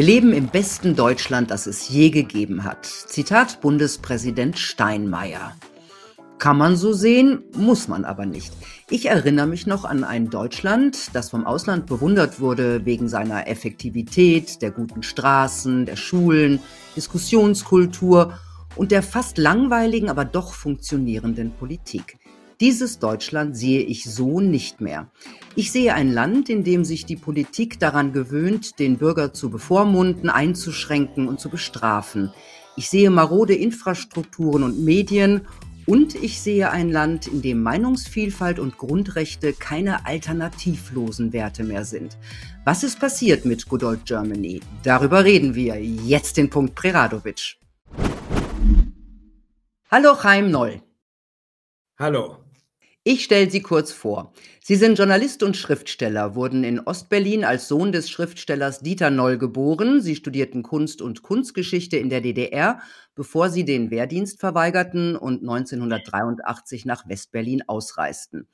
Wir leben im besten Deutschland, das es je gegeben hat. Zitat Bundespräsident Steinmeier. Kann man so sehen, muss man aber nicht. Ich erinnere mich noch an ein Deutschland, das vom Ausland bewundert wurde wegen seiner Effektivität, der guten Straßen, der Schulen, Diskussionskultur und der fast langweiligen, aber doch funktionierenden Politik. Dieses Deutschland sehe ich so nicht mehr. Ich sehe ein Land, in dem sich die Politik daran gewöhnt, den Bürger zu bevormunden, einzuschränken und zu bestrafen. Ich sehe marode Infrastrukturen und Medien und ich sehe ein Land, in dem Meinungsvielfalt und Grundrechte keine alternativlosen Werte mehr sind. Was ist passiert mit Good Old Germany? Darüber reden wir. Jetzt den Punkt Preradovic. Hallo Chaim Noll. Hallo. Ich stelle Sie kurz vor. Sie sind Journalist und Schriftsteller, wurden in Ostberlin als Sohn des Schriftstellers Dieter Noll geboren. Sie studierten Kunst und Kunstgeschichte in der DDR, bevor Sie den Wehrdienst verweigerten und 1983 nach Westberlin ausreisten.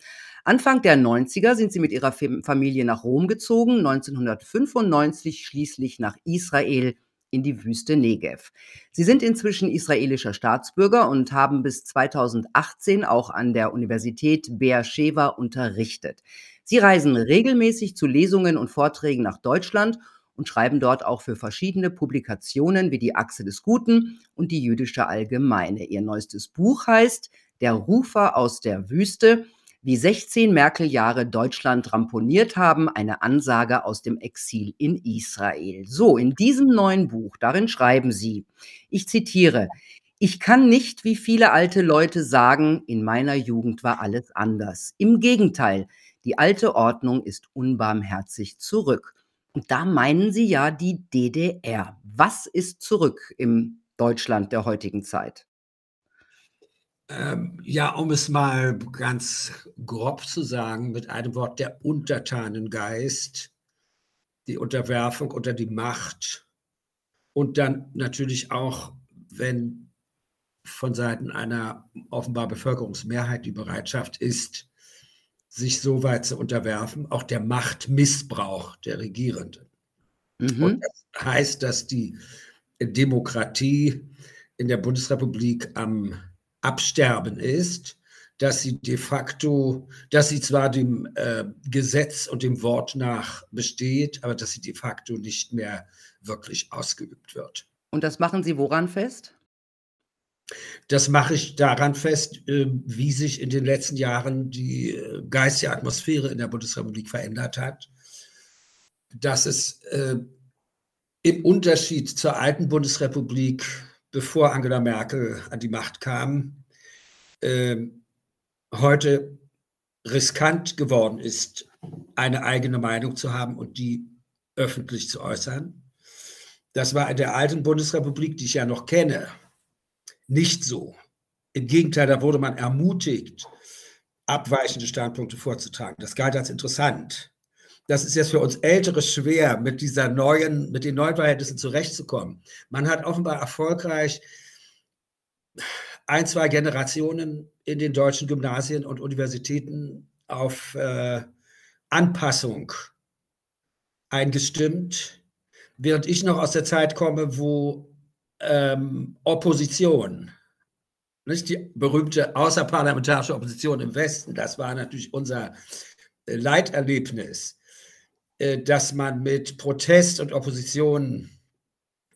Anfang der 90er sind Sie mit Ihrer Familie nach Rom gezogen, 1995 schließlich nach Israel in die Wüste Negev. Sie sind inzwischen israelischer Staatsbürger und haben bis 2018 auch an der Universität Beersheba unterrichtet. Sie reisen regelmäßig zu Lesungen und Vorträgen nach Deutschland und schreiben dort auch für verschiedene Publikationen wie die Achse des Guten und die Jüdische Allgemeine. Ihr neuestes Buch heißt Der Rufer aus der Wüste wie 16 Merkel-Jahre Deutschland ramponiert haben, eine Ansage aus dem Exil in Israel. So, in diesem neuen Buch, darin schreiben Sie, ich zitiere, ich kann nicht wie viele alte Leute sagen, in meiner Jugend war alles anders. Im Gegenteil, die alte Ordnung ist unbarmherzig zurück. Und da meinen Sie ja die DDR. Was ist zurück im Deutschland der heutigen Zeit? Ähm, ja, um es mal ganz grob zu sagen, mit einem Wort der Untertanengeist, die Unterwerfung unter die Macht und dann natürlich auch, wenn von Seiten einer offenbar Bevölkerungsmehrheit die Bereitschaft ist, sich so weit zu unterwerfen, auch der Machtmissbrauch der Regierenden. Mhm. Und das heißt, dass die Demokratie in der Bundesrepublik am Absterben ist, dass sie de facto, dass sie zwar dem äh, Gesetz und dem Wort nach besteht, aber dass sie de facto nicht mehr wirklich ausgeübt wird. Und das machen Sie woran fest? Das mache ich daran fest, äh, wie sich in den letzten Jahren die äh, geistige Atmosphäre in der Bundesrepublik verändert hat. Dass es äh, im Unterschied zur alten Bundesrepublik bevor Angela Merkel an die Macht kam, äh, heute riskant geworden ist, eine eigene Meinung zu haben und die öffentlich zu äußern. Das war in der alten Bundesrepublik, die ich ja noch kenne, nicht so. Im Gegenteil, da wurde man ermutigt, abweichende Standpunkte vorzutragen. Das galt als interessant das ist jetzt für uns Ältere schwer, mit dieser neuen, mit den neuen Verhältnissen zurechtzukommen. Man hat offenbar erfolgreich ein, zwei Generationen in den deutschen Gymnasien und Universitäten auf äh, Anpassung eingestimmt, während ich noch aus der Zeit komme, wo ähm, Opposition, nicht die berühmte außerparlamentarische Opposition im Westen, das war natürlich unser äh, Leiterlebnis, dass man mit Protest und Opposition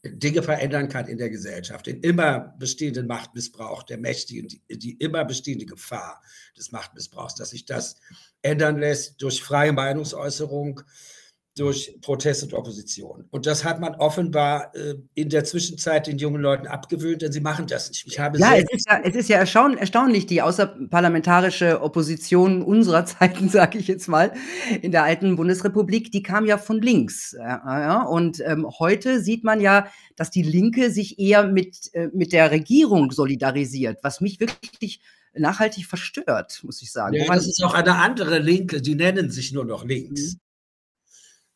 Dinge verändern kann in der Gesellschaft, den immer bestehenden Machtmissbrauch der Mächtigen, die, die, immer bestehende Gefahr des Machtmissbrauchs, dass sich das ändern lässt durch freie Meinungsäußerung, durch Protest und Opposition. Und das hat man offenbar äh, in der Zwischenzeit den jungen Leuten abgewöhnt, denn sie machen das nicht. Ich habe ja, es ist ja, es ist ja erstaun erstaunlich, die außerparlamentarische Opposition unserer Zeiten, sage ich jetzt mal, in der alten Bundesrepublik, die kam ja von links. Ja, und ähm, heute sieht man ja, dass die Linke sich eher mit, äh, mit der Regierung solidarisiert, was mich wirklich nachhaltig verstört, muss ich sagen. Ja, das ist auch eine andere Linke, die nennen sich nur noch links. Mhm.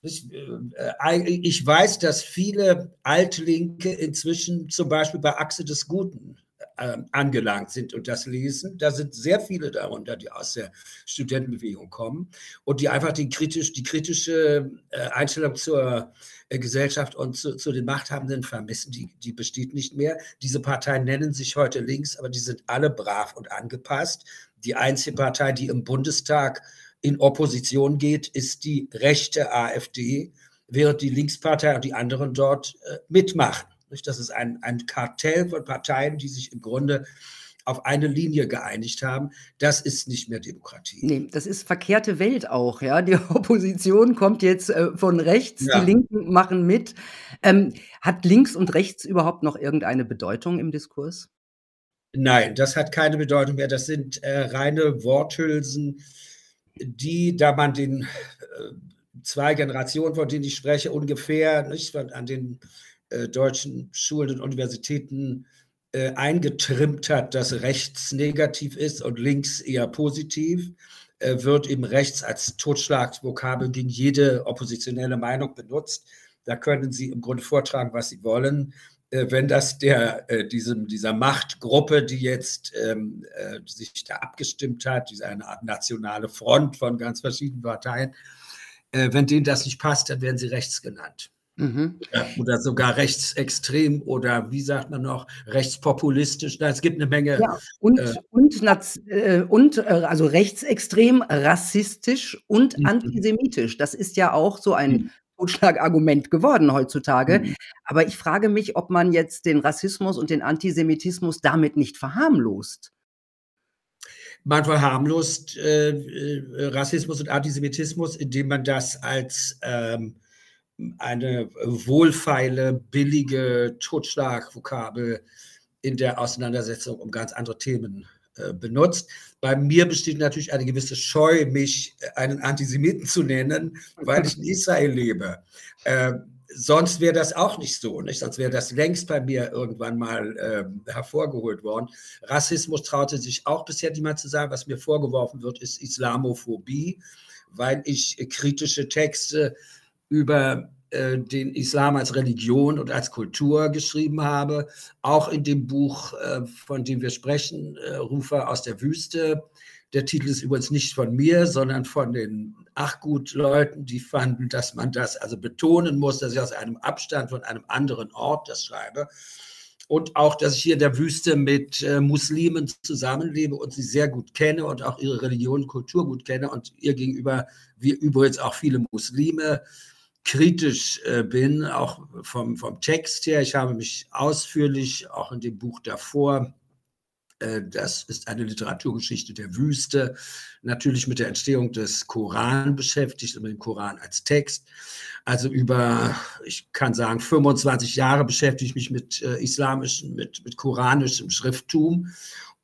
Ich, äh, ich weiß, dass viele Altlinke inzwischen zum Beispiel bei Achse des Guten äh, angelangt sind und das lesen. Da sind sehr viele darunter, die aus der Studentenbewegung kommen und die einfach die, kritisch, die kritische äh, Einstellung zur äh, Gesellschaft und zu, zu, den Machthabenden vermissen. Die, die besteht nicht mehr. Diese Parteien nennen sich heute links, aber die sind alle brav und angepasst. Die einzige Partei, die im Bundestag in Opposition geht, ist die rechte AfD, während die Linkspartei und die anderen dort äh, mitmachen. Das ist ein, ein Kartell von Parteien, die sich im Grunde auf eine Linie geeinigt haben. Das ist nicht mehr Demokratie. Nee, das ist verkehrte Welt auch, ja. Die Opposition kommt jetzt äh, von rechts, ja. die Linken machen mit. Ähm, hat links und rechts überhaupt noch irgendeine Bedeutung im Diskurs? Nein, das hat keine Bedeutung mehr. Das sind äh, reine Worthülsen, die, da man den äh, zwei Generationen, von denen ich spreche, ungefähr nicht, an den äh, deutschen Schulen und Universitäten äh, eingetrimmt hat, dass rechts negativ ist und links eher positiv, äh, wird eben rechts als Totschlagvokabel gegen jede oppositionelle Meinung benutzt. Da können Sie im Grunde vortragen, was Sie wollen. Äh, wenn das der, äh, diesem, dieser Machtgruppe, die jetzt ähm, äh, sich da abgestimmt hat, diese eine Art nationale Front von ganz verschiedenen Parteien, wenn denen das nicht passt, dann werden sie rechts genannt. Mhm. oder sogar rechtsextrem oder wie sagt man noch, rechtspopulistisch. es gibt eine Menge. Ja, und, äh, und, äh, und äh, also rechtsextrem, rassistisch und mhm. antisemitisch. Das ist ja auch so ein mhm. Totschlagargument geworden heutzutage. Mhm. Aber ich frage mich, ob man jetzt den Rassismus und den Antisemitismus damit nicht verharmlost. Man verharmlost äh, äh, Rassismus und Antisemitismus, indem man das als ähm, eine wohlfeile, billige Totschlagvokabel in der Auseinandersetzung um ganz andere Themen benutzt. Bei mir besteht natürlich eine gewisse Scheu, mich äh, einen Antisemiten zu nennen, weil ich in Israel lebe. Äh, sonst wäre das auch nicht so, nicht? Sonst wäre das längst bei mir irgendwann mal äh, hervorgeholt worden. Rassismus traute sich auch bisher niemand zu sagen. Was mir vorgeworfen wird, ist Islamophobie, weil ich kritische Texte über äh, den Islam als Religion und als Kultur geschrieben habe. Auch in dem Buch, äh, von dem wir sprechen, äh, Rufer aus der Wüste. Der Titel ist übrigens nicht von mir, sondern von den Achgut-Leuten, die fanden, dass man das also betonen muss, dass ich aus einem Abstand von einem anderen Ort das schreibe. Und auch, dass ich hier in der Wüste mit äh, Muslimen zusammenlebe und sie sehr gut kenne und auch ihre Religion und Kultur gut kenne und ihr gegenüber, wir übrigens auch viele Muslime kritisch äh, bin, auch vom, vom Text her. Ich habe mich ausführlich, auch in dem Buch davor, äh, das ist eine Literaturgeschichte der Wüste, natürlich mit der Entstehung des Koran beschäftigt mit dem Koran als Text. Also über, ich kann sagen, 25 Jahre beschäftige ich mich mit äh, islamischem, mit, mit koranischem Schrifttum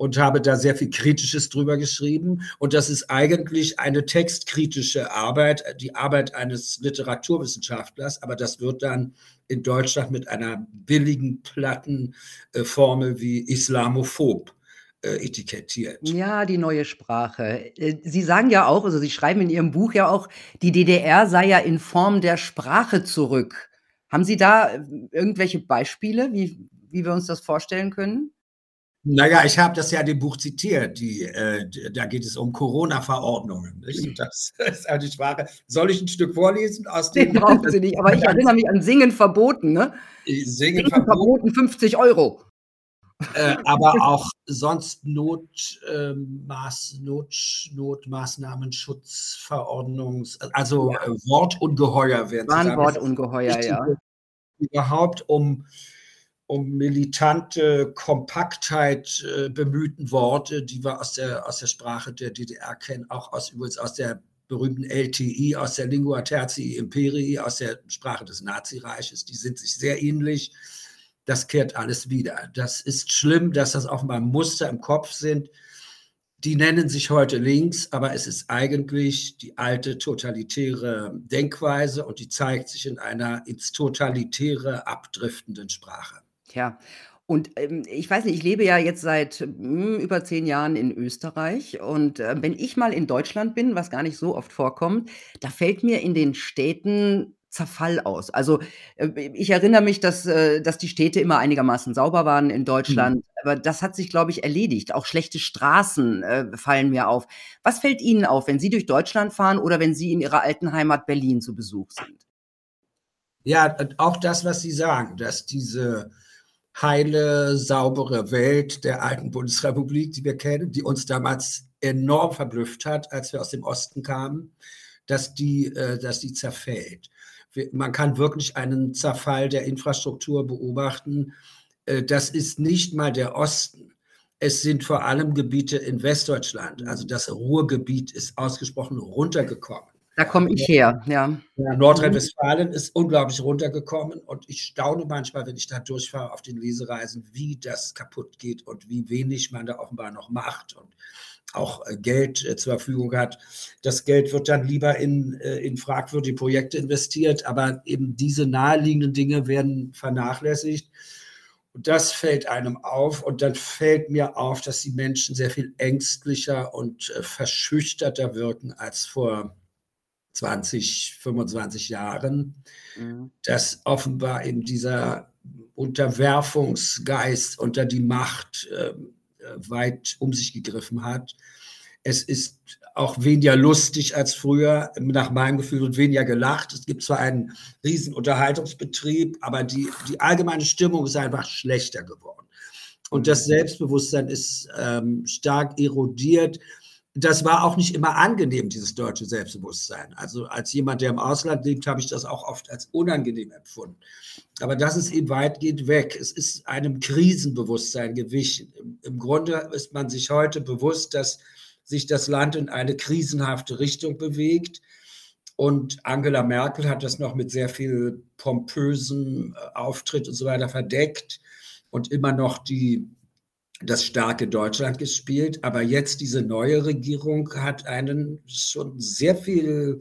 und habe da sehr viel Kritisches drüber geschrieben. Und das ist eigentlich eine textkritische Arbeit, die Arbeit eines Literaturwissenschaftlers, aber das wird dann in Deutschland mit einer billigen, platten äh, Formel wie Islamophob äh, etikettiert. Ja, die neue Sprache. Äh, Sie sagen ja auch, also Sie schreiben in Ihrem Buch ja auch, die DDR sei ja in Form der Sprache zurück. Haben Sie da irgendwelche Beispiele, wie, wie wir uns das vorstellen können? Naja, ich habe das ja in dem Buch zitiert. Die, äh, da geht es um Corona-Verordnungen. Das ist also die Sprache. Soll ich ein Stück vorlesen aus dem? Den brauchen Sie nicht, aber ich erinnere mich an Singen verboten. Ne? Singen, Singen verboten, 50 Euro. Äh, aber auch sonst Not, äh, Maß, Not, Notmaßnahmen, Schutzverordnungs, also ja. äh, Wortungeheuer werden. Waren Wortungeheuer, ja. Überhaupt um um militante Kompaktheit äh, bemühten Worte, die wir aus der, aus der Sprache der DDR kennen, auch aus, übrigens aus der berühmten LTI, aus der Lingua Tertii Imperii, aus der Sprache des Nazireiches. Die sind sich sehr ähnlich. Das kehrt alles wieder. Das ist schlimm, dass das offenbar Muster im Kopf sind. Die nennen sich heute links, aber es ist eigentlich die alte totalitäre Denkweise und die zeigt sich in einer ins Totalitäre abdriftenden Sprache. Tja, und, ähm, ich weiß nicht, ich lebe ja jetzt seit, hm, über zehn Jahren in Österreich und, äh, wenn ich mal in Deutschland bin, was gar nicht so oft vorkommt, da fällt mir in den Städten Zerfall aus? Also, äh, ich erinnere mich, dass äh, dass die Städte immer einigermaßen sauber waren in Deutschland, Mhm. aber das hat sich, glaube ich, erledigt. Auch schlechte Straßen, äh, fallen mir auf. Was fällt Ihnen auf, wenn Sie durch Deutschland fahren oder wenn Sie in Ihrer alten Heimat Berlin zu Besuch sind? Ja, auch das, was Sie sagen, dass diese heile, saubere Welt der alten Bundesrepublik, die wir kennen, die uns damals enorm verblüfft hat, als wir aus dem Osten kamen, dass die, äh, dass die zerfällt. Man kann wirklich einen Zerfall der Infrastruktur beobachten. Äh, das ist nicht mal der Osten. Es sind vor allem Gebiete in Westdeutschland. Also das Ruhrgebiet ist ausgesprochen runtergekommen. Da komme ich her, ja. Nordrhein-Westfalen ist unglaublich runtergekommen und ich staune manchmal, wenn ich da durchfahre auf den Lesereisen, wie das kaputt geht und wie wenig man da offenbar noch macht und auch äh, Geld äh, zur Verfügung hat. Das Geld wird dann lieber in, äh, in fragwürdige Projekte investiert, aber eben diese naheliegenden Dinge werden vernachlässigt. Und das fällt einem auf. Und dann fällt mir auf, dass die Menschen sehr viel ängstlicher und verschüchterter wirken als vor 20, 25 Jahren, mhm. dass offenbar eben dieser Unterwerfungsgeist unter die Macht äh, weit um sich gegriffen hat. Es ist auch weniger lustig als früher, nach meinem Gefühl, und weniger gelacht. Es gibt zwar einen riesen Unterhaltungsbetrieb, aber die, die allgemeine Stimmung ist einfach schlechter geworden. Und das mhm. Selbstbewusstsein ist ähm, stark erodiert das war auch nicht immer angenehm, dieses deutsche Selbstbewusstsein. Also als jemand, der im Ausland lebt, habe ich das auch oft als unangenehm empfunden. Aber das ist eben weitgehend weg. Es ist einem Krisenbewusstsein gewichen. Im, Grunde ist man sich heute bewusst, dass sich das Land in eine krisenhafte Richtung bewegt. Und Angela Merkel hat das noch mit sehr viel pompösem äh, Auftritt und so weiter verdeckt und immer noch die das starke Deutschland gespielt, aber jetzt diese neue Regierung hat einen schon sehr viel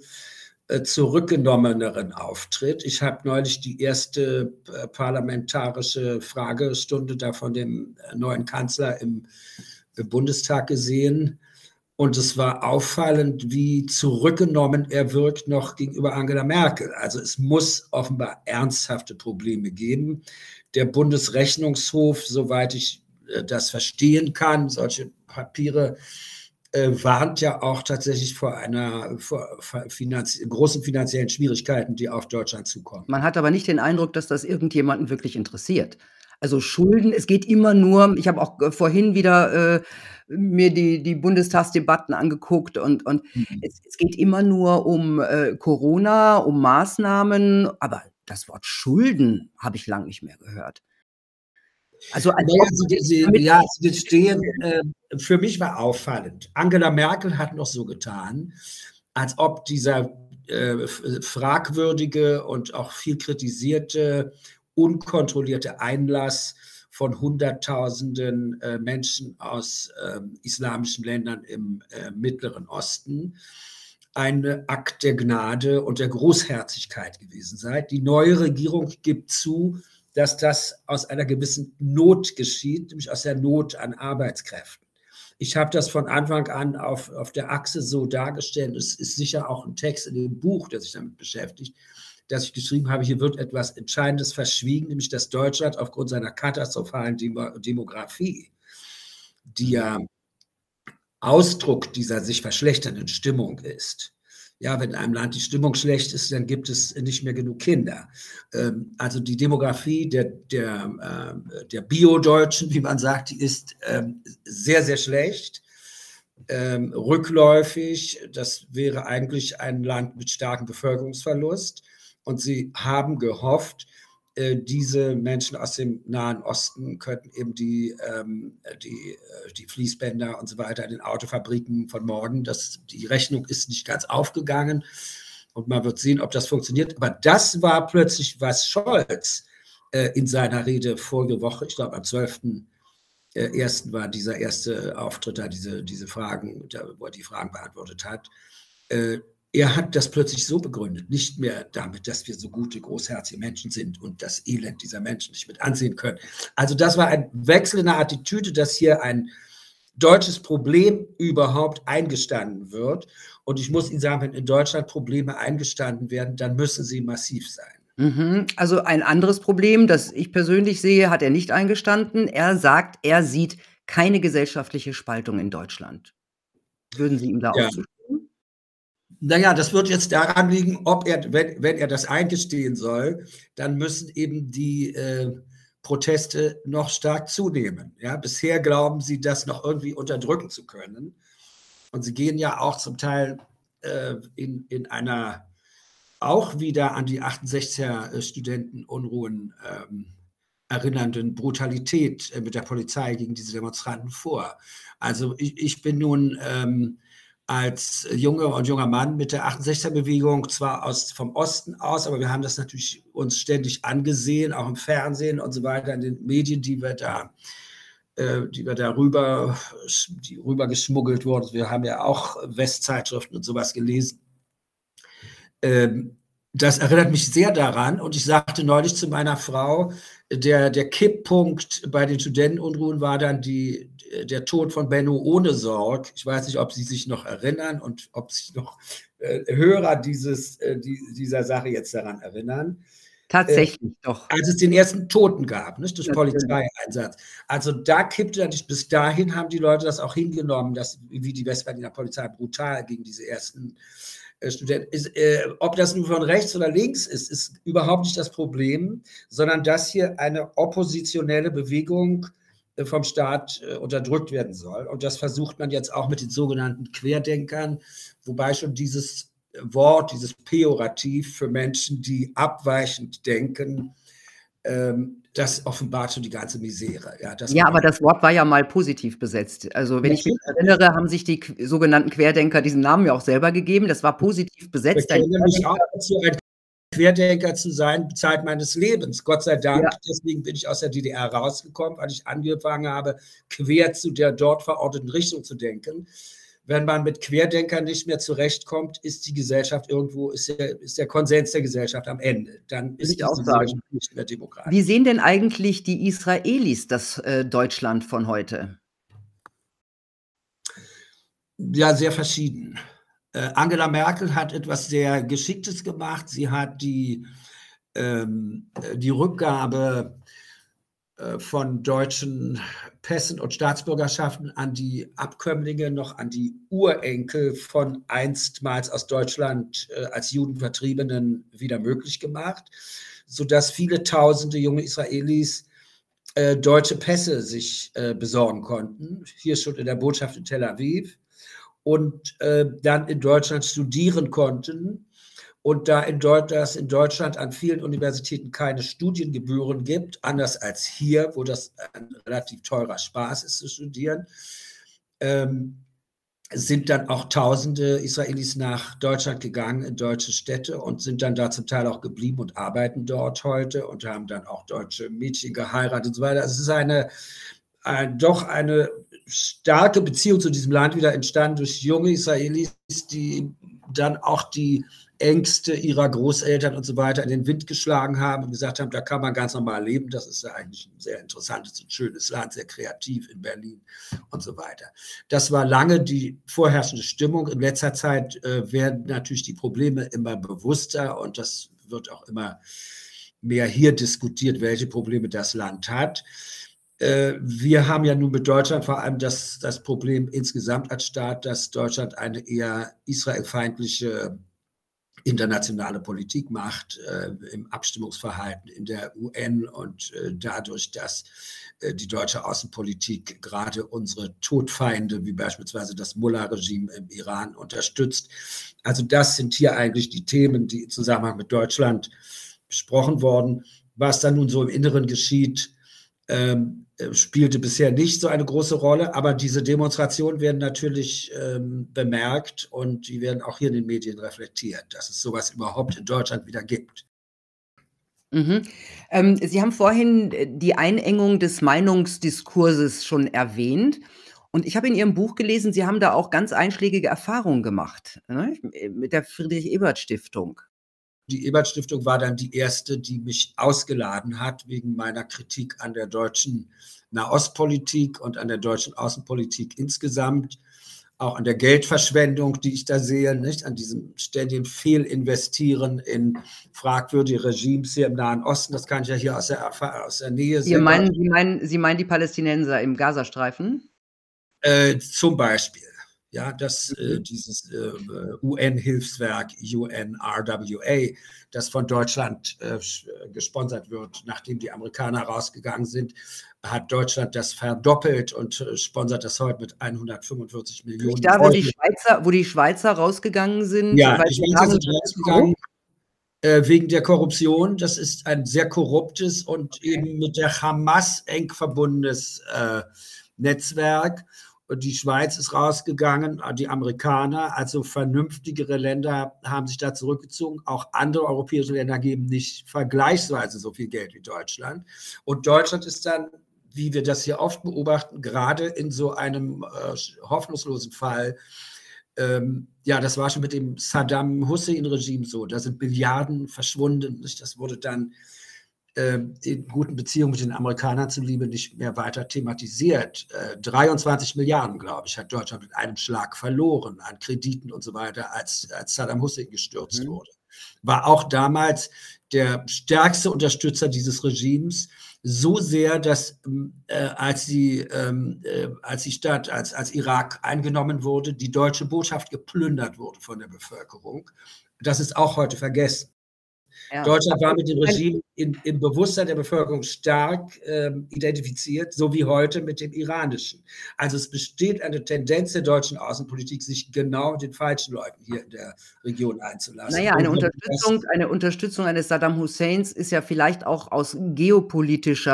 äh, zurückgenommeneren Auftritt. Ich habe neulich die erste äh, parlamentarische Fragestunde da von dem äh, neuen Kanzler im, Bundestag gesehen. Und es war auffallend, wie zurückgenommen er wirkt noch gegenüber Angela Merkel. Also es muss offenbar ernsthafte Probleme geben. Der Bundesrechnungshof, soweit ich das verstehen kann. Solche Papiere äh, warnt ja auch tatsächlich vor einer vor finanzie großen finanziellen Schwierigkeiten, die auf Deutschland zukommen. Man hat aber nicht den Eindruck, dass das irgendjemanden wirklich interessiert. Also Schulden, es geht immer nur, ich habe auch äh, vorhin wieder äh, mir die, die Bundestagsdebatten angeguckt und, und mhm. es, es, geht immer nur um äh, Corona, um Maßnahmen, aber das Wort Schulden habe ich lange nicht mehr gehört. Also als naja, sie, sie, ja, sie stehen, äh, für mich war auffallend. Angela Merkel hat noch so getan, als ob dieser äh, fragwürdige und auch viel kritisierte, unkontrollierte Einlass von Hunderttausenden äh, Menschen aus ähm, islamischen Ländern im äh, Mittleren Osten ein Akt der Gnade und der Großherzigkeit gewesen sei. Die neue Regierung gibt zu, dass das aus einer gewissen Not geschieht, nämlich aus der Not an Arbeitskräften. Ich habe das von Anfang an auf, auf der Achse so dargestellt. Es ist sicher auch ein Text in dem Buch, der sich damit beschäftigt, dass ich geschrieben habe, hier wird etwas Entscheidendes verschwiegen, nämlich dass Deutschland aufgrund seiner katastrophalen Demografie, die ja Ausdruck dieser sich verschlechternden Stimmung ist, ja, wenn in einem Land die Stimmung schlecht ist, dann gibt es nicht mehr genug Kinder. Ähm, also die Demografie der, der, äh, der Bio-Deutschen, wie man sagt, die ist ähm, sehr, sehr schlecht, ähm, rückläufig. Das wäre eigentlich ein Land mit starkem Bevölkerungsverlust. Und sie haben gehofft, diese Menschen aus dem Nahen Osten könnten eben die, ähm, die, äh, die Fließbänder und so weiter in den Autofabriken von morgen, das, die Rechnung ist nicht ganz aufgegangen und man wird sehen, ob das funktioniert. Aber das war plötzlich, was Scholz äh, in seiner Rede vorige Woche, ich glaube am 12. Äh, ersten war dieser erste Auftritt da, diese, diese Fragen, wo er die Fragen beantwortet hat. Äh, er hat das plötzlich so begründet, nicht mehr damit, dass wir so gute, großherzige Menschen sind und das Elend dieser Menschen nicht mit ansehen können. Also das war ein Wechsel in der Attitüde, dass hier ein deutsches Problem überhaupt eingestanden wird. Und ich muss Ihnen sagen, wenn in Deutschland Probleme eingestanden werden, dann müssen sie massiv sein. Mhm. Also ein anderes Problem, das ich persönlich sehe, hat er nicht eingestanden. Er sagt, er sieht keine gesellschaftliche Spaltung in Deutschland. Würden Sie ihm da Ja. auch zustimmen? Naja, das wird jetzt daran liegen, ob er, wenn, wenn er das eingestehen soll, dann müssen eben die äh, Proteste noch stark zunehmen. Ja, bisher glauben sie, das noch irgendwie unterdrücken zu können. Und sie gehen ja auch zum Teil äh, in, in einer auch wieder an die 68er Studentenunruhen ähm, erinnernden Brutalität äh, mit der Polizei gegen diese Demonstranten vor. Also ich, ich bin nun ähm, als junger und junger Mann mit der 68er-Bewegung zwar aus, vom Osten aus, aber wir haben das natürlich uns ständig angesehen, auch im Fernsehen und so weiter, in den Medien, die wir da, äh, die wir da rüber, die rüber geschmuggelt wurden. Wir haben ja auch Westzeitschriften und sowas gelesen. Ähm, das erinnert mich sehr daran und ich sagte neulich zu meiner Frau, der, der Kipppunkt bei den Studentenunruhen war dann die, der Tod von Benno ohne Sorg. Ich weiß nicht, ob Sie sich noch erinnern und ob sich noch äh, Hörer dieses, äh, die, dieser Sache jetzt daran erinnern. Tatsächlich, doch. Als es den ersten Toten gab, nicht, durch Natürlich. Polizeieinsatz. Also da kippte dann, bis dahin haben die Leute das auch hingenommen, dass, wie die Westberliner Polizei brutal gegen diese ersten äh, Studenten ist. Äh, ob das nun von rechts oder links ist, ist überhaupt nicht das Problem, sondern dass hier eine oppositionelle Bewegung äh, vom Staat äh, unterdrückt werden soll. Und das versucht man jetzt auch mit den sogenannten Querdenkern, wobei schon dieses Wort, dieses Pejorativ für Menschen, die abweichend denken, ähm, das offenbart schon die ganze Misere. Ja, Ja, aber das Wort war ja mal positiv besetzt. Also, wenn ich mich erinnere, haben sich die sogenannten Querdenker diesen Namen ja auch selber gegeben. Das war positiv Ich besetzt. Ein bekenne mich auch dazu, ein Querdenker zu sein, Zeit meines Lebens. Gott sei Dank. Ja. Deswegen bin ich aus der DDR rausgekommen, weil ich angefangen habe, quer zu der dort verorteten Richtung zu denken. Wenn man mit Querdenkern nicht mehr zurechtkommt, ist die Gesellschaft irgendwo, ist der, ist der Konsens der Gesellschaft am Ende. Dann ist ich diese auch sagen. Gesellschaft nicht mehr demokratisch. Wie sehen denn eigentlich die Israelis das, äh, Deutschland von heute? Ja, sehr verschieden. Äh, Angela Merkel hat etwas sehr Geschicktes gemacht. Sie hat die, ähm, äh, die Rückgabe äh, von deutschen Pässen und Staatsbürgerschaften an die Abkömmlinge, noch an die Urenkel von einstmals aus Deutschland äh, als Juden Vertriebenen wieder möglich gemacht, sodass viele tausende junge Israelis deutsche Pässe sich besorgen konnten. Hier schon in der Botschaft in Tel Aviv und äh, dann in Deutschland studieren konnten. Und da in dass in Deutschland an vielen Universitäten keine Studiengebühren gibt, anders als hier, wo das ein relativ teurer Spaß ist zu studieren, ähm, sind dann auch tausende Israelis nach Deutschland gegangen, in deutsche Städte und sind dann da zum Teil auch geblieben und arbeiten dort heute und haben dann auch deutsche Mädchen geheiratet und so weiter. Also es ist eine, ein, doch eine starke Beziehung zu diesem Land wieder entstanden durch junge Israelis, die dann auch die Ängste ihrer Großeltern und so weiter in den Wind geschlagen haben und gesagt haben, da kann man ganz normal leben. Das ist ja eigentlich ein sehr interessantes und schönes Land, sehr kreativ in Berlin und so weiter. Das war lange die vorherrschende Stimmung. In letzter Zeit äh, werden natürlich die Probleme immer bewusster und das wird auch immer mehr hier diskutiert, welche Probleme das Land hat. Äh, wir haben ja nun mit Deutschland vor allem das, das Problem insgesamt als Staat, dass Deutschland eine eher israelfeindliche internationale Politik macht, äh, im Abstimmungsverhalten in der UN und äh, dadurch, dass äh, die deutsche Außenpolitik gerade unsere Todfeinde, wie beispielsweise das Mullah-Regime im Iran, unterstützt. Also das sind hier eigentlich die Themen, die im Zusammenhang mit Deutschland besprochen worden. Was dann nun so im Inneren geschieht, ähm, spielte bisher nicht so eine große Rolle, aber diese Demonstrationen werden natürlich ähm, bemerkt und die werden auch hier in den Medien reflektiert, dass es sowas überhaupt in Deutschland wieder gibt. Mhm. Ähm, Sie haben vorhin äh, die Einengung des Meinungsdiskurses schon erwähnt. Und ich habe in Ihrem Buch gelesen, Sie haben da auch ganz einschlägige Erfahrungen gemacht, ne? Mit der Friedrich-Ebert-Stiftung. Die Ebert-Stiftung war dann die erste, die mich ausgeladen hat wegen meiner Kritik an der deutschen Nahostpolitik und an der deutschen Außenpolitik insgesamt, auch an der Geldverschwendung, die ich da sehe, nicht an diesem ständigen Fehlinvestieren in fragwürdige Regimes hier im Nahen Osten. Das kann ich ja hier aus der, aus der Nähe sehen. Sie meinen, Sie, meinen, Sie meinen die Palästinenser im Gazastreifen? Äh, zum Beispiel. Ja, dass äh, mhm. dieses äh, UN-Hilfswerk UNRWA, das von Deutschland äh, gesponsert wird, nachdem die Amerikaner rausgegangen sind, hat Deutschland das verdoppelt und äh, sponsert das heute mit 145 Millionen. Da, wo die Schweizer, wo die Schweizer rausgegangen sind, ja, die Schweizer sind rausgegangen äh, wegen der Korruption. Das ist ein sehr korruptes und okay. eben mit der Hamas eng verbundenes äh, Netzwerk die Schweiz ist rausgegangen, die Amerikaner, also vernünftigere Länder haben sich da zurückgezogen. Auch andere europäische Länder geben nicht vergleichsweise so viel Geld wie Deutschland. Und Deutschland ist dann, wie wir das hier oft beobachten, gerade in so einem äh, hoffnungslosen Fall, ähm, ja, das war schon mit dem Saddam Hussein-Regime so. Da sind Milliarden verschwunden. Das wurde dann äh, den guten Beziehungen mit den Amerikanern zuliebe nicht mehr weiter thematisiert. Äh, 23 Milliarden, glaube ich, hat Deutschland mit einem Schlag verloren an Krediten und so weiter, als, als Saddam Hussein gestürzt mhm. wurde. War auch damals der stärkste Unterstützer dieses Regimes, so sehr, dass äh, als, die, ähm, äh, als die Stadt, als, als Irak eingenommen wurde, die deutsche Botschaft geplündert wurde von der Bevölkerung. Das ist auch heute vergessen. Ja. Deutschland war mit dem Regime in, im Bewusstsein der Bevölkerung stark ähm, identifiziert, so wie heute mit dem iranischen. Also es besteht eine Tendenz der deutschen Außenpolitik, sich genau den falschen Leuten hier in der Region einzulassen. Naja, eine Unterstützung, eine Unterstützung eines Saddam Husseins ist ja vielleicht auch aus geopolitischer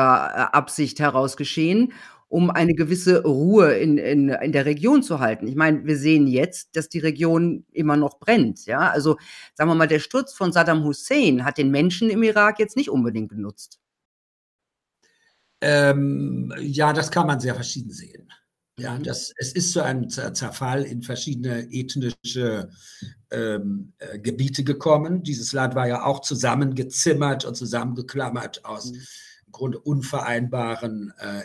äh, Absicht heraus geschehen um eine gewisse Ruhe in, in, in der Region zu halten. Ich meine, wir sehen jetzt, dass die Region immer noch brennt. Ja, also sagen wir mal, der Sturz von Saddam Hussein hat den Menschen im Irak jetzt nicht unbedingt genutzt. Ähm, ja, das kann man sehr verschieden sehen. Ja, mhm. das, es ist zu einem Zerfall in verschiedene ethnische ähm, äh, Gebiete gekommen. Dieses Land war ja auch zusammengezimmert und zusammengeklammert aus mhm. im Grunde unvereinbaren äh,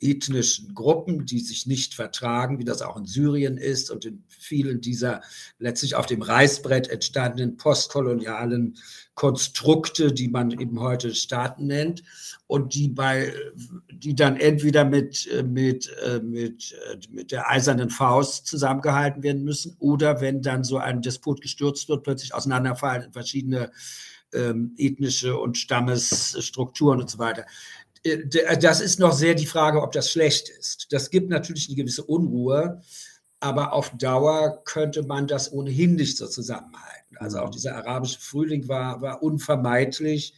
ethnischen Gruppen, die sich nicht vertragen, wie das auch in Syrien ist und in vielen dieser letztlich auf dem Reißbrett entstandenen postkolonialen Konstrukte, die man eben heute Staaten nennt und die bei, die dann entweder mit, mit, mit, mit der eisernen Faust zusammengehalten werden müssen oder wenn dann so ein Despot gestürzt wird, plötzlich auseinanderfallen in verschiedene ähm, ethnische und Stammesstrukturen und so weiter. Äh, das ist noch sehr die Frage, ob das schlecht ist. Das gibt natürlich eine gewisse Unruhe, aber auf Dauer könnte man das ohnehin nicht so zusammenhalten. Also auch dieser arabische Frühling war, war unvermeidlich,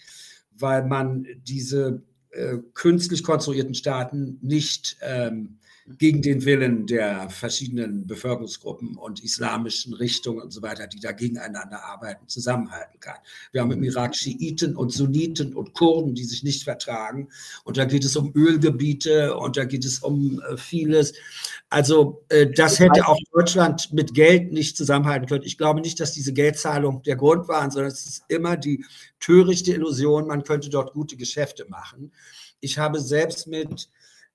weil man diese äh, künstlich konstruierten Staaten nicht ähm, gegen den Willen der verschiedenen Bevölkerungsgruppen und islamischen Richtungen und so weiter, die da gegeneinander arbeiten, zusammenhalten kann. Wir haben im Irak Schiiten und Sunniten und Kurden, die sich nicht vertragen. Und da geht es um Ölgebiete und da geht es um äh, vieles. Also äh, das hätte auch Deutschland mit Geld nicht zusammenhalten können. Ich glaube nicht, dass diese Geldzahlung der Grund waren, sondern es ist immer die törichte Illusion, man könnte dort gute Geschäfte machen. Ich habe selbst mit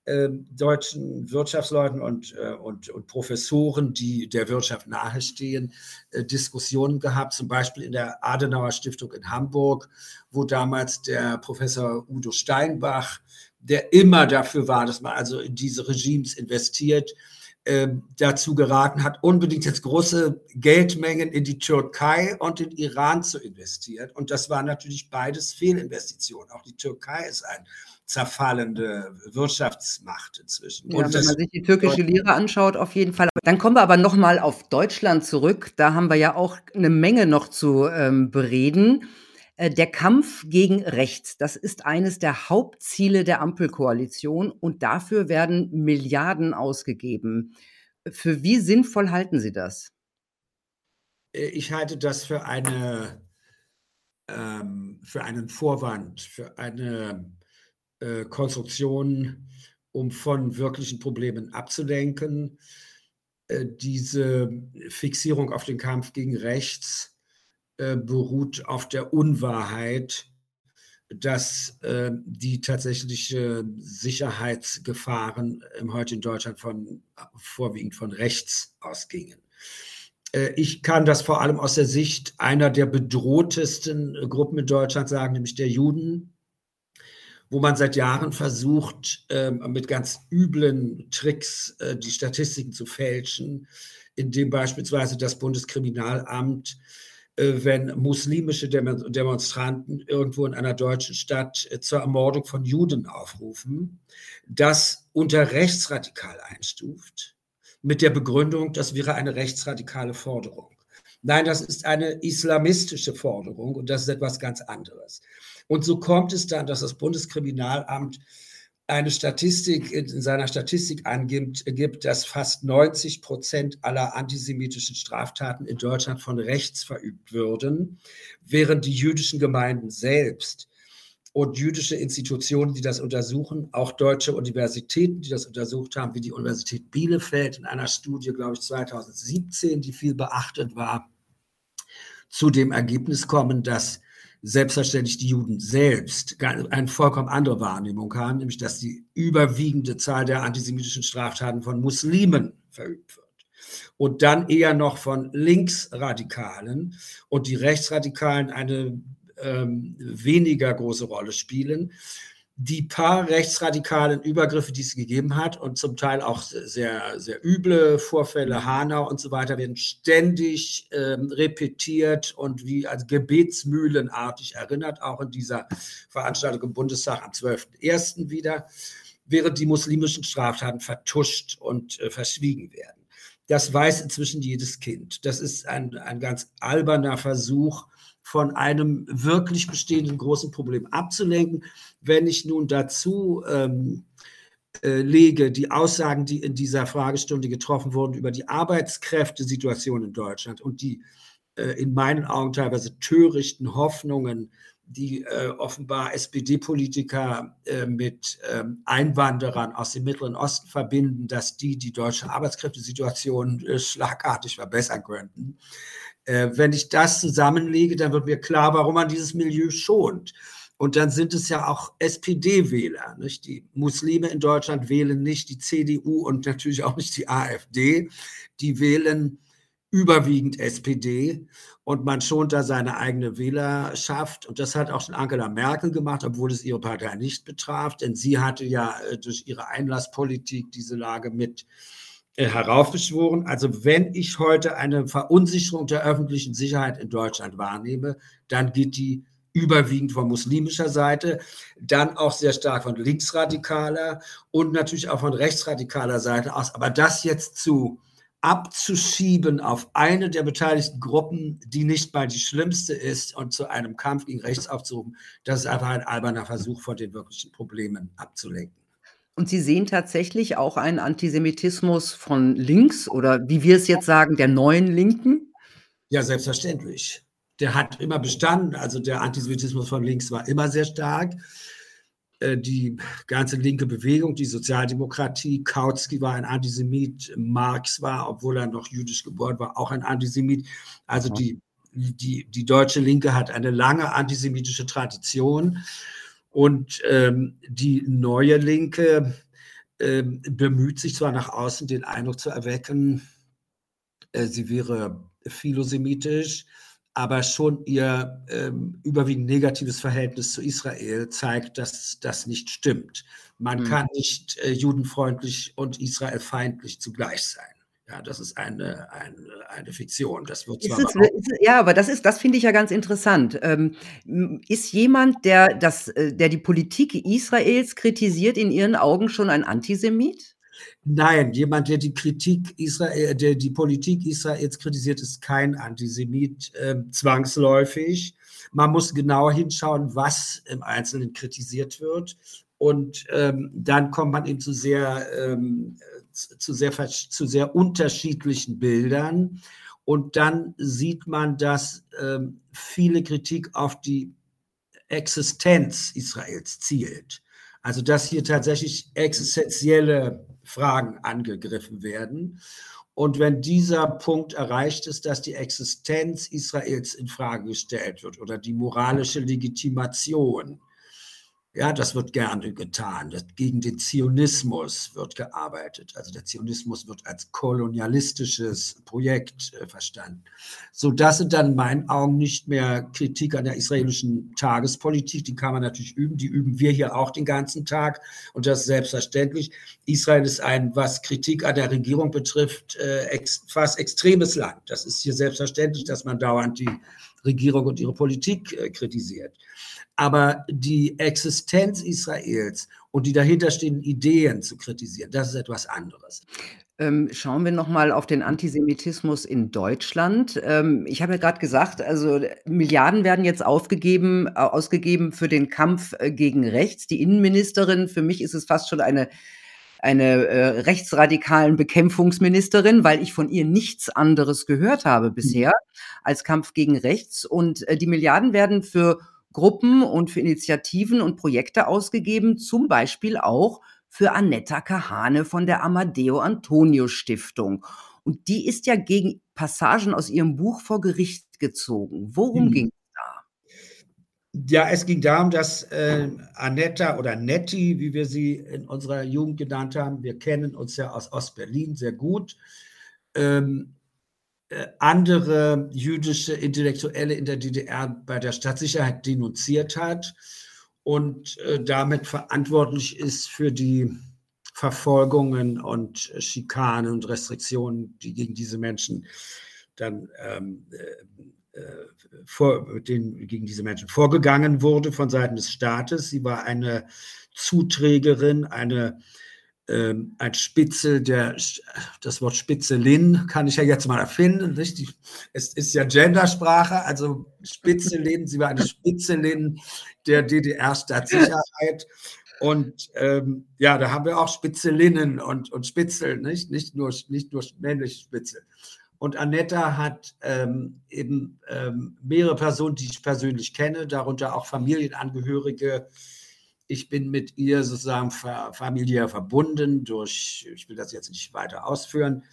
deutschen Wirtschaftsleuten und, äh, und, und Professoren, die der Wirtschaft nahestehen, äh, Diskussionen gehabt, zum Beispiel in der Adenauer Stiftung in Hamburg, wo damals der Professor Udo Steinbach, der immer dafür war, dass man also in diese Regimes investiert, ähm, dazu geraten hat, unbedingt jetzt große Geldmengen in die Türkei und den Iran zu investieren. Und das war natürlich beides Fehlinvestitionen. Auch die Türkei ist ein zerfallende Wirtschaftsmacht inzwischen. Ja, wenn man sich die türkische Lira anschaut, auf jeden Fall. Dann kommen wir aber noch mal auf Deutschland zurück. Da haben wir ja auch eine Menge noch zu ähm, bereden. Äh, der Kampf gegen rechts, das ist eines der Hauptziele der Ampelkoalition und dafür werden Milliarden ausgegeben. Für wie sinnvoll halten Sie das? Äh, ich halte das für eine ähm, für einen Vorwand, für eine äh, Konstruktion, um von wirklichen Problemen abzulenken. Äh, diese Fixierung auf den Kampf gegen rechts äh, beruht auf der Unwahrheit, dass die tatsächliche Sicherheitsgefahren im heute in Deutschland von, vorwiegend von rechts ausgingen. Ich kann das vor allem aus der Sicht einer der bedrohtesten Gruppen in Deutschland sagen, nämlich der Juden, wo man seit Jahren versucht, ähm, mit ganz üblen Tricks äh, die Statistiken zu fälschen, indem beispielsweise das Bundeskriminalamt äh, wenn muslimische Demonstranten irgendwo in einer deutschen Stadt äh, zur Ermordung von Juden aufrufen, das unter rechtsradikal einstuft, mit der Begründung, das wäre eine rechtsradikale Forderung. Nein, das ist eine islamistische Forderung und das ist etwas ganz anderes. Und so kommt es dann, dass das Bundeskriminalamt eine Statistik in seiner Statistik angibt, gibt, dass fast 90 Prozent aller antisemitischen Straftaten in Deutschland von rechts verübt würden, während die jüdischen Gemeinden selbst und jüdische Institutionen, die das untersuchen, auch deutsche Universitäten, die das untersucht haben, wie die Universität Bielefeld in einer Studie, glaube ich, 2017, die viel beachtet war, zu dem Ergebnis kommen, dass selbstverständlich die Juden selbst eine vollkommen andere Wahrnehmung haben, nämlich dass die überwiegende Zahl der antisemitischen Straftaten von Muslimen verübt wird. Und dann eher noch von Linksradikalen und die Rechtsradikalen eine ähm, weniger große Rolle spielen die paar rechtsradikalen Übergriffe, die es gegeben hat und zum Teil auch sehr, sehr üble Vorfälle, mhm. Hanau und so weiter, werden ständig ähm, repetiert und wie als gebetsmühlenartig erinnert, auch in dieser Veranstaltung im Bundestag am 12.01. wieder, während die muslimischen Straftaten vertuscht und äh, verschwiegen werden. Das weiß inzwischen jedes Kind. Das ist ein, ein ganz alberner Versuch, von einem wirklich bestehenden großen Problem abzulenken. Wenn ich nun dazu ähm, äh, lege, die Aussagen, die in dieser Fragestunde getroffen wurden über die Arbeitskräftesituation in Deutschland und die äh, in meinen Augen teilweise törichten Hoffnungen, die äh, offenbar SPD-Politiker äh, mit ähm, Einwanderern aus dem Mittleren Osten verbinden, dass die die deutsche Arbeitskräftesituation äh, schlagartig verbessern könnten. Äh, wenn ich das zusammenlege, dann wird mir klar, warum man dieses Milieu schont. Und dann sind es ja auch SPD-Wähler. Die Muslime in Deutschland wählen nicht die CDU und natürlich auch nicht die AfD. Die wählen überwiegend SPD und man schont da seine eigene Wählerschaft. Und das hat auch schon Angela Merkel gemacht, obwohl es ihre Partei nicht betraf, denn sie hatte ja äh, durch ihre Einlasspolitik diese Lage mit äh, heraufbeschworen. Also wenn ich heute eine Verunsicherung der öffentlichen Sicherheit in Deutschland wahrnehme, dann geht die überwiegend von muslimischer Seite, dann auch sehr stark von linksradikaler und natürlich auch von rechtsradikaler Seite aus. Aber das jetzt zu abzuschieben auf eine der beteiligten Gruppen, die nicht mal die schlimmste ist und zu einem Kampf gegen rechts aufzurufen, das ist einfach ein alberner Versuch, von den wirklichen Problemen abzulenken. Und Sie sehen tatsächlich auch einen Antisemitismus von links oder wie wir es jetzt sagen, der neuen Linken? Ja, selbstverständlich. Der hat immer bestanden. Also der Antisemitismus von links war immer sehr stark. Äh, die ganze linke Bewegung, die Sozialdemokratie, Kautsky war ein Antisemit, Marx war, obwohl er noch jüdisch geboren war, auch ein Antisemit. Also die, die, die deutsche Linke hat eine lange antisemitische Tradition. Und ähm, die neue Linke ähm, bemüht sich zwar nach außen den Eindruck zu erwecken, äh, sie wäre philosemitisch, aber schon ihr ähm, überwiegend negatives Verhältnis zu Israel zeigt, dass das nicht stimmt. Man mhm. kann nicht äh, judenfreundlich und israelfeindlich zugleich sein. Ja, das ist eine, eine, eine Fiktion. Das wird zwar es, ja, aber das ist, das finde ich ja ganz interessant. Ähm, ist jemand, der das, äh, der die Politik Israels kritisiert, in Ihren Augen schon ein Antisemit? Nein, jemand, der die Kritik Israel, der die Politik Israels kritisiert, ist kein Antisemit äh, zwangsläufig. Man muss genau hinschauen, was im Einzelnen kritisiert wird. Und ähm, dann kommt man eben zu sehr ähm, zu sehr, zu sehr unterschiedlichen Bildern. Und dann sieht man, dass ähm, viele Kritik auf die Existenz Israels zielt. Also dass hier tatsächlich existenzielle Fragen angegriffen werden. Und wenn dieser Punkt erreicht ist, dass die Existenz Israels in Frage gestellt wird oder die moralische Legitimation, ja, das wird gerne getan. Das, gegen den Zionismus wird gearbeitet. Also der Zionismus wird als kolonialistisches Projekt äh, verstanden. So, das sind dann in meinen Augen nicht mehr Kritik an der israelischen Tagespolitik. Die kann man natürlich üben. Die üben wir hier auch den ganzen Tag. Und das ist selbstverständlich. Israel ist ein, was Kritik an der Regierung betrifft, äh, ex, fast extremes Land. Das ist hier selbstverständlich, dass man dauernd die Regierung und ihre Politik äh, kritisiert. Aber die Existenz Israels und die dahinterstehenden Ideen zu kritisieren, das ist etwas anderes. Ähm, schauen wir noch mal auf den Antisemitismus in Deutschland. Ähm, ich habe ja gerade gesagt, also Milliarden werden jetzt aufgegeben, äh, ausgegeben für den Kampf äh, gegen rechts. Die Innenministerin, für mich ist es fast schon eine eine äh, rechtsradikalen Bekämpfungsministerin, weil ich von ihr nichts anderes gehört habe bisher mhm. als Kampf gegen rechts. Und äh, die Milliarden werden für Gruppen und für Initiativen und Projekte ausgegeben, zum Beispiel auch für Annetta Kahane von der Amadeo Antonio Stiftung. Und die ist ja gegen Passagen aus ihrem Buch vor Gericht gezogen. Worum hm. ging? Ja, es ging darum, dass äh, Annetta oder Netti, wie wir sie in unserer Jugend genannt haben, wir kennen uns ja aus Ostberlin sehr gut, ähm, äh, andere jüdische Intellektuelle in der DDR bei der Staatssicherheit denunziert hat und äh, damit verantwortlich ist für die Verfolgungen und Schikanen und Restriktionen, die gegen diese Menschen dann ähm, äh, äh, vor, den, gegen diese Menschen vorgegangen wurde von Seiten des Staates. Sie war eine Zuträgerin, eine ähm, ein Spitzel, der, das Wort Spitzelin kann ich ja jetzt mal erfinden, richtig? Es ist ja Gendersprache, also Spitzelin, sie war eine Spitzelin der DDR-Staatssicherheit. Und ähm, ja, da haben wir auch Spitzelinnen und, und Spitzel, nicht? Nicht, nur, nicht nur männliche Spitzel. Und Annetta hat ähm, eben ähm, mehrere Personen, die ich persönlich kenne, darunter auch Familienangehörige, ich bin mit ihr sozusagen familiär verbunden durch, ich will das jetzt nicht weiter ausführen,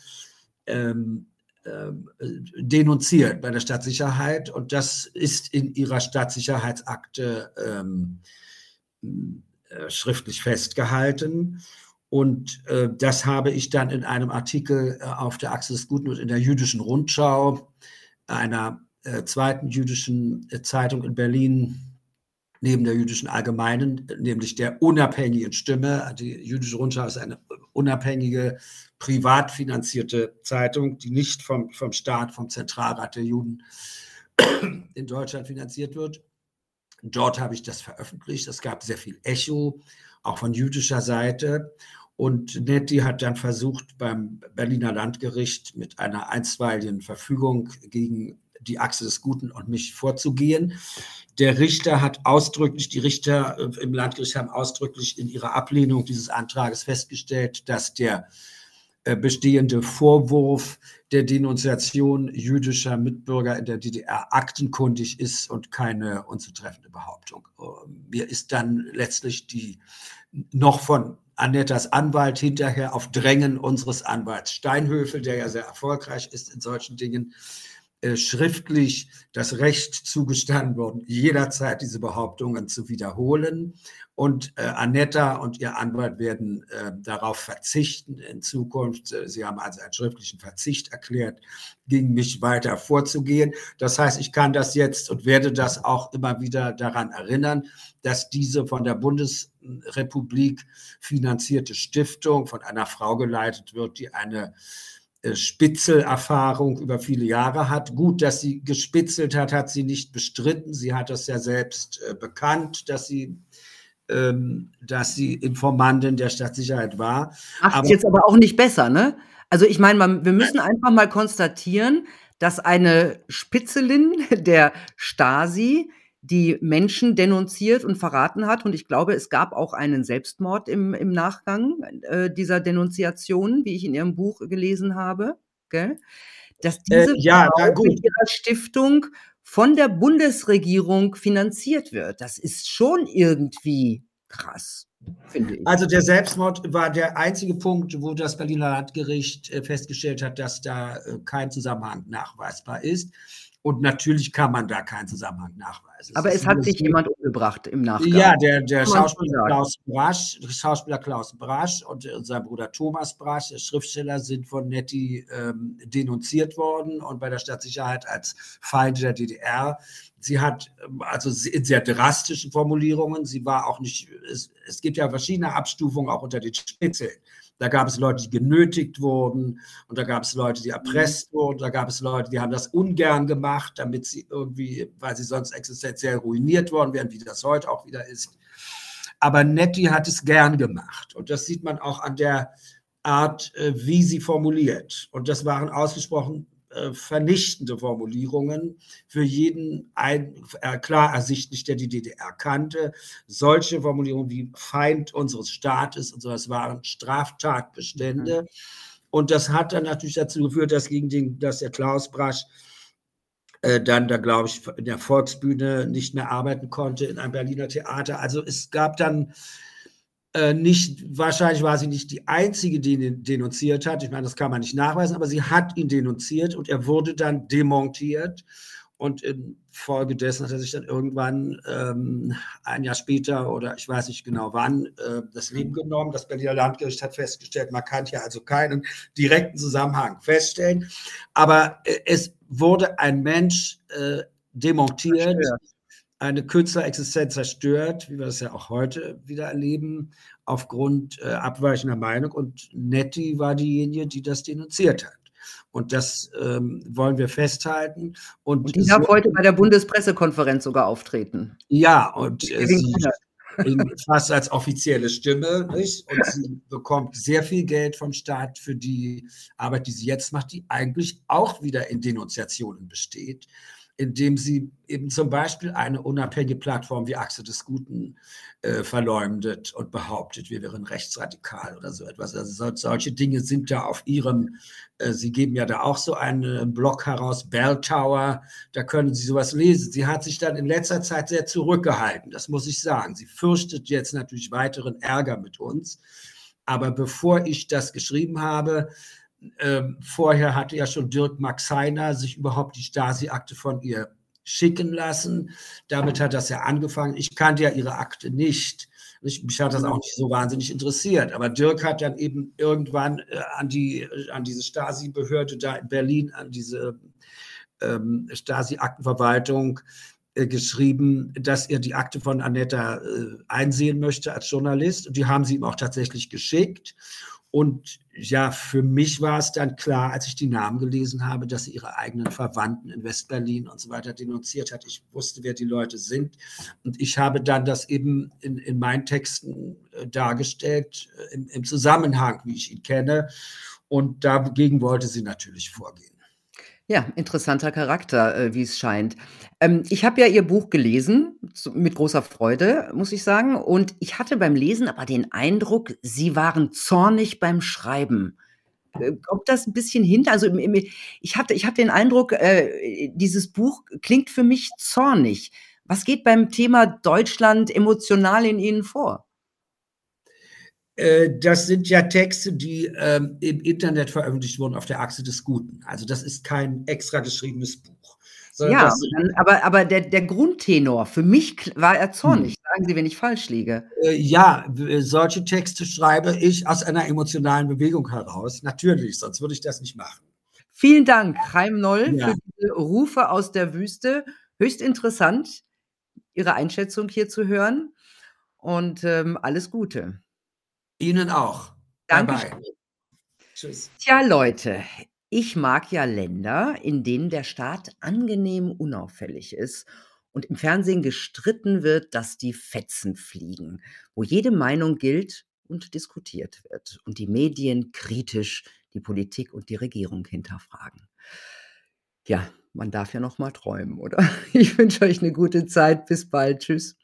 ähm, ähm, denunziert bei der Stadtsicherheit und das ist in ihrer Stadtsicherheitsakte ähm, äh, schriftlich festgehalten. Und äh, das habe ich dann in einem Artikel äh, auf der Achse des Guten und in der jüdischen Rundschau, einer äh, zweiten jüdischen äh, Zeitung in Berlin, neben der jüdischen Allgemeinen, nämlich der unabhängigen Stimme. Die jüdische Rundschau ist eine unabhängige, privat finanzierte Zeitung, die nicht vom, vom Staat, vom Zentralrat der Juden in Deutschland finanziert wird. Dort habe ich das veröffentlicht. Es gab sehr viel Echo, auch von jüdischer Seite. Und Netti hat dann versucht, beim Berliner Landgericht mit einer einstweiligen Verfügung gegen die Achse des Guten und mich vorzugehen. Der Richter hat ausdrücklich, die Richter äh, im Landgericht haben ausdrücklich in ihrer Ablehnung dieses Antrages festgestellt, dass der äh, bestehende Vorwurf der Denunziation jüdischer Mitbürger in der DDR aktenkundig ist und keine unzutreffende Behauptung. Ähm, mir ist dann letztlich die noch von Annettas Anwalt hinterher auf Drängen unseres Anwalts Steinhöfel, der ja sehr erfolgreich ist in solchen Dingen, äh, schriftlich das Recht zugestanden worden, jederzeit diese Behauptungen zu wiederholen. Und äh, Anetta und ihr Anwalt werden äh, darauf verzichten in Zukunft. Äh, sie haben also einen schriftlichen Verzicht erklärt, gegen mich weiter vorzugehen. Das heißt, ich kann das jetzt und werde das auch immer wieder daran erinnern, dass diese von der Bundesrepublik finanzierte Stiftung von einer Frau geleitet wird, die eine Spitzelerfahrung über viele Jahre hat. Gut, dass sie gespitzelt hat, hat sie nicht bestritten. Sie hat das ja selbst äh, bekannt, dass sie, ähm, dass sie Informantin der Stadtsicherheit war. Macht jetzt aber auch nicht besser, ne? Also ich meine, wir müssen einfach mal konstatieren, dass eine Spitzelin der Stasi die Menschen denunziert und verraten hat. Und ich glaube, es gab auch einen Selbstmord im, im Nachgang äh, dieser Denunziation, wie ich in Ihrem Buch gelesen habe. Gell? Dass äh, diese äh, ja, Frau mit ihrer Stiftung von der Bundesregierung finanziert wird. Das ist schon irgendwie Krass, finde ich. Also der Selbstmord war der einzige Punkt, wo das Berliner Landgericht äh, festgestellt hat, dass da äh, kein Zusammenhang nachweisbar ist. Und natürlich kann man da keinen Zusammenhang nachweisen. Aber es, hat sich jemand umgebracht im Nachgang. Ja, der, der Schauspieler Klaus Brasch, Schauspieler Klaus Brasch und äh, sein Bruder Thomas Brasch, der Schriftsteller, sind von Netti ähm, denunziert worden und bei der Stadtsicherheit als Feinde der DDR. Sie hat ähm, also in sehr drastischen Formulierungen, sie war auch nicht, es, es gibt ja verschiedene Abstufungen auch unter den Spitzeln. Da gab es Leute, die genötigt wurden und da gab es Leute, die erpresst mhm. wurden, da gab es Leute, die haben das ungern gemacht, damit sie irgendwie, weil sie sonst existenziell ruiniert worden wären, wie das heute auch wieder ist. Aber Nettie hat es gern gemacht und das sieht man auch an der Art, äh, wie sie formuliert. Und das waren ausgesprochen vernichtende Formulierungen für jeden ein, äh, klar ersichtlich, der die DDR kannte. Solche Formulierungen wie Feind unseres Staates und so, das waren Straftatbestände. Mhm. Und das hat dann natürlich dazu geführt, dass gegen den, dass der Klaus Brasch äh, dann da, glaube ich, in der Volksbühne nicht mehr arbeiten konnte in einem Berliner Theater. Also es gab dann äh, nicht, wahrscheinlich war sie nicht die Einzige, die ihn denunziert hat. Ich meine, das kann man nicht nachweisen, aber sie hat ihn denunziert und er wurde dann demontiert. Und infolgedessen hat er sich dann irgendwann ähm, ein Jahr später oder ich weiß nicht genau wann äh, das Leben genommen. Das Berliner Landgericht hat festgestellt, man kann hier also keinen direkten Zusammenhang feststellen. Aber äh, es wurde ein Mensch äh, demontiert, Verstört eine Künstlerexistenz zerstört, wie wir das ja auch heute wieder erleben, aufgrund äh, abweichender Meinung. Und Netti war diejenige, die das denunziert hat. Und das ähm, wollen wir festhalten. Und, und die darf heute bei der Bundespressekonferenz sogar auftreten. Ja, und äh, sie fast als offizielle Stimme. Nicht? Und sie bekommt sehr viel Geld vom Staat für die Arbeit, die sie jetzt macht, die eigentlich auch wieder in Denunziationen besteht indem sie eben zum Beispiel eine unabhängige Plattform wie Achse des Guten äh, verleumdet und behauptet, wir wären rechtsradikal oder so etwas. Also so, solche Dinge sind da auf ihrem, äh, sie geben ja da auch so einen Blog heraus, Bell Tower, da können Sie sowas lesen. Sie hat sich dann in letzter Zeit sehr zurückgehalten, das muss ich sagen. Sie fürchtet jetzt natürlich weiteren Ärger mit uns. Aber bevor ich das geschrieben habe, ähm, vorher hatte ja schon Dirk Maxeiner sich überhaupt die Stasi-Akte von ihr schicken lassen. Damit hat das ja angefangen. Ich kannte ja ihre Akte nicht. Ich, mich hat das auch nicht so wahnsinnig interessiert. Aber Dirk hat dann eben irgendwann äh, an, die, an diese Stasi-Behörde da in Berlin, an diese ähm, Stasi-Aktenverwaltung äh, geschrieben, dass er die Akte von Anetta äh, einsehen möchte als Journalist. Und die haben sie ihm auch tatsächlich geschickt. Und ja, für mich war es dann klar, als ich die Namen gelesen habe, dass sie ihre eigenen Verwandten in Westberlin und so weiter denunziert hat. Ich wusste, wer die Leute sind. Und ich habe dann das eben in, in meinen Texten äh, dargestellt, äh, im, im Zusammenhang, wie ich ihn kenne. Und dagegen wollte sie natürlich vorgehen. Ja, interessanter Charakter, äh, wie es scheint. Ähm, ich habe ja Ihr Buch gelesen, zu mit großer Freude, muss ich sagen. Und ich hatte beim Lesen aber den Eindruck, Sie waren zornig beim Schreiben. Äh, kommt das ein bisschen hin? Also, ich hatte ich hatte den Eindruck, äh, dieses Buch klingt für mich zornig. Was geht beim Thema Deutschland emotional in Ihnen vor? Äh, das sind ja Texte, die ähm, im Internet veröffentlicht wurden auf der Achse des Guten. Also das ist kein extra geschriebenes Buch. Ja, dann, aber, aber der, der Grundtenor, für mich war er zornig. Hm. Sagen Sie, wenn ich falsch liege. Äh, ja, solche Texte schreibe ich aus einer emotionalen Bewegung heraus. Natürlich, sonst würde ich das nicht machen. Vielen Dank, Chaim Noll, ja. für diese Rufe aus der Wüste. Höchst interessant, Ihre Einschätzung hier zu hören. Und ähm, alles Gute. Ihnen auch. Danke. Bye bye. Tschüss. Tja, Leute, ich mag ja Länder, in denen der Staat angenehm unauffällig ist und im Fernsehen gestritten wird, dass die Fetzen fliegen, wo jede Meinung gilt und diskutiert wird und die Medien kritisch die Politik und die Regierung hinterfragen. Ja, man darf ja noch mal träumen, oder? Ich wünsche euch eine gute Zeit. Bis bald. Tschüss.